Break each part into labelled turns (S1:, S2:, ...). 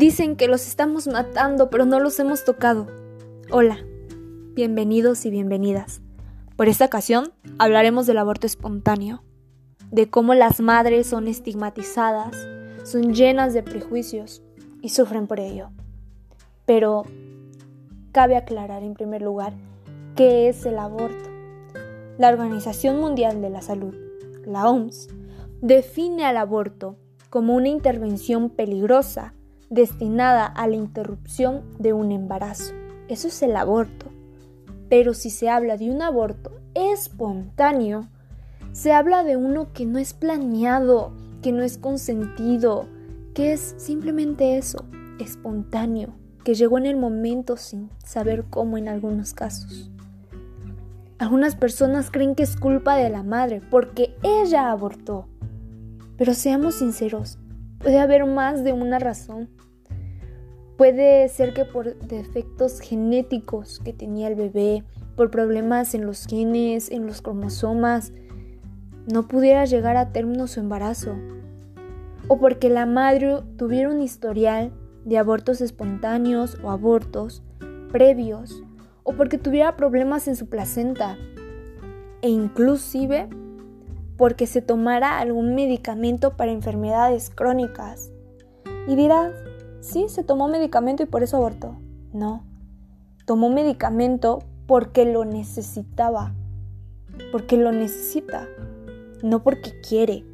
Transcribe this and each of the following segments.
S1: Dicen que los estamos matando, pero no los hemos tocado. Hola, bienvenidos y bienvenidas. Por esta ocasión hablaremos del aborto espontáneo, de cómo las madres son estigmatizadas, son llenas de prejuicios y sufren por ello. Pero cabe aclarar en primer lugar qué es el aborto. La Organización Mundial de la Salud, la OMS, define al aborto como una intervención peligrosa destinada a la interrupción de un embarazo. Eso es el aborto. Pero si se habla de un aborto espontáneo, se habla de uno que no es planeado, que no es consentido, que es simplemente eso, espontáneo, que llegó en el momento sin saber cómo en algunos casos. Algunas personas creen que es culpa de la madre porque ella abortó. Pero seamos sinceros, puede haber más de una razón. Puede ser que por defectos genéticos que tenía el bebé, por problemas en los genes, en los cromosomas, no pudiera llegar a término su embarazo. O porque la madre tuviera un historial de abortos espontáneos o abortos previos. O porque tuviera problemas en su placenta. E inclusive porque se tomara algún medicamento para enfermedades crónicas. Y dirás, Sí, se tomó medicamento y por eso abortó. No, tomó medicamento porque lo necesitaba, porque lo necesita, no porque quiere.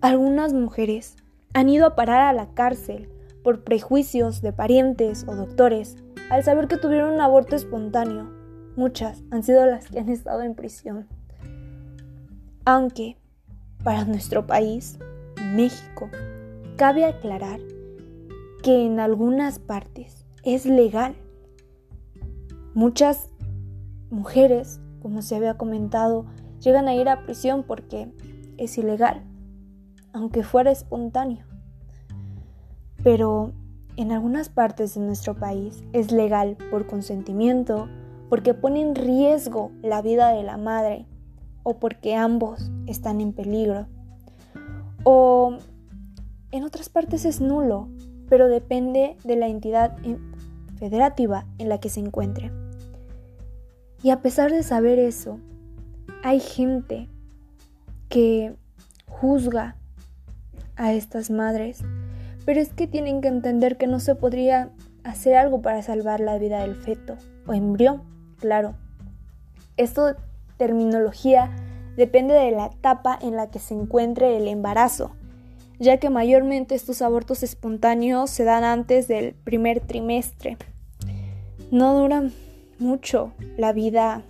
S1: Algunas mujeres han ido a parar a la cárcel por prejuicios de parientes o doctores al saber que tuvieron un aborto espontáneo. Muchas han sido las que han estado en prisión. Aunque, para nuestro país, México, cabe aclarar que en algunas partes es legal. Muchas mujeres, como se había comentado, llegan a ir a prisión porque es ilegal, aunque fuera espontáneo. Pero en algunas partes de nuestro país es legal por consentimiento, porque pone en riesgo la vida de la madre o porque ambos están en peligro. O en otras partes es nulo, pero depende de la entidad federativa en la que se encuentre. Y a pesar de saber eso, hay gente que juzga a estas madres, pero es que tienen que entender que no se podría hacer algo para salvar la vida del feto o embrión, claro. Esto terminología depende de la etapa en la que se encuentre el embarazo ya que mayormente estos abortos espontáneos se dan antes del primer trimestre. No duran mucho la vida,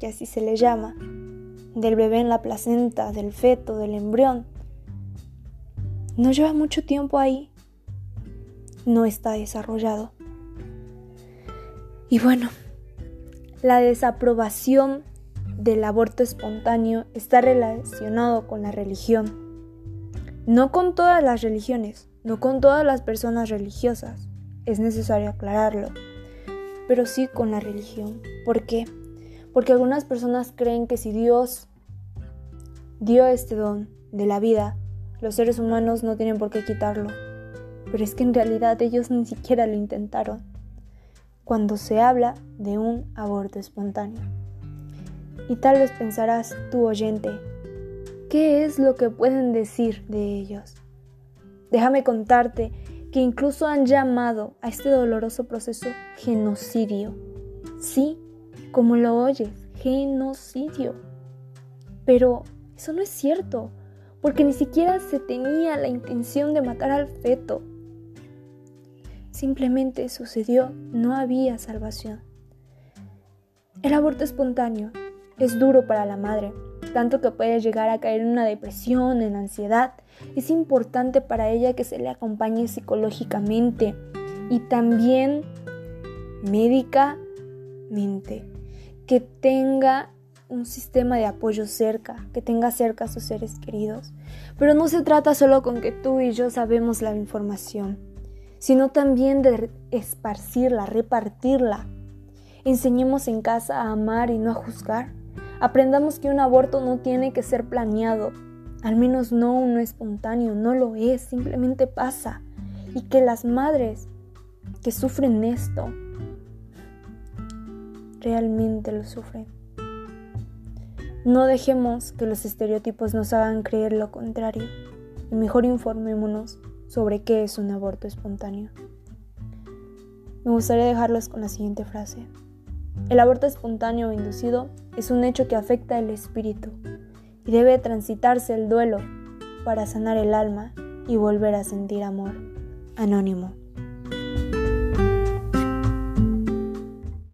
S1: que así se le llama, del bebé en la placenta, del feto, del embrión. No lleva mucho tiempo ahí. No está desarrollado. Y bueno, la desaprobación del aborto espontáneo está relacionado con la religión. No con todas las religiones, no con todas las personas religiosas, es necesario aclararlo, pero sí con la religión. ¿Por qué? Porque algunas personas creen que si Dios dio este don de la vida, los seres humanos no tienen por qué quitarlo. Pero es que en realidad ellos ni siquiera lo intentaron. Cuando se habla de un aborto espontáneo. Y tal vez pensarás, tu oyente, ¿Qué es lo que pueden decir de ellos? Déjame contarte que incluso han llamado a este doloroso proceso genocidio. Sí, como lo oyes, genocidio. Pero eso no es cierto, porque ni siquiera se tenía la intención de matar al feto. Simplemente sucedió, no había salvación. El aborto espontáneo es duro para la madre, tanto que puede llegar a caer en una depresión, en ansiedad. Es importante para ella que se le acompañe psicológicamente y también médicamente, que tenga un sistema de apoyo cerca, que tenga cerca a sus seres queridos. Pero no se trata solo con que tú y yo sabemos la información, sino también de esparcirla, repartirla. Enseñemos en casa a amar y no a juzgar. Aprendamos que un aborto no tiene que ser planeado, al menos no uno espontáneo, no lo es, simplemente pasa. y que las madres que sufren esto realmente lo sufren. No dejemos que los estereotipos nos hagan creer lo contrario y mejor informémonos sobre qué es un aborto espontáneo. Me gustaría dejarlos con la siguiente frase. El aborto espontáneo o inducido es un hecho que afecta el espíritu y debe transitarse el duelo para sanar el alma y volver a sentir amor. Anónimo.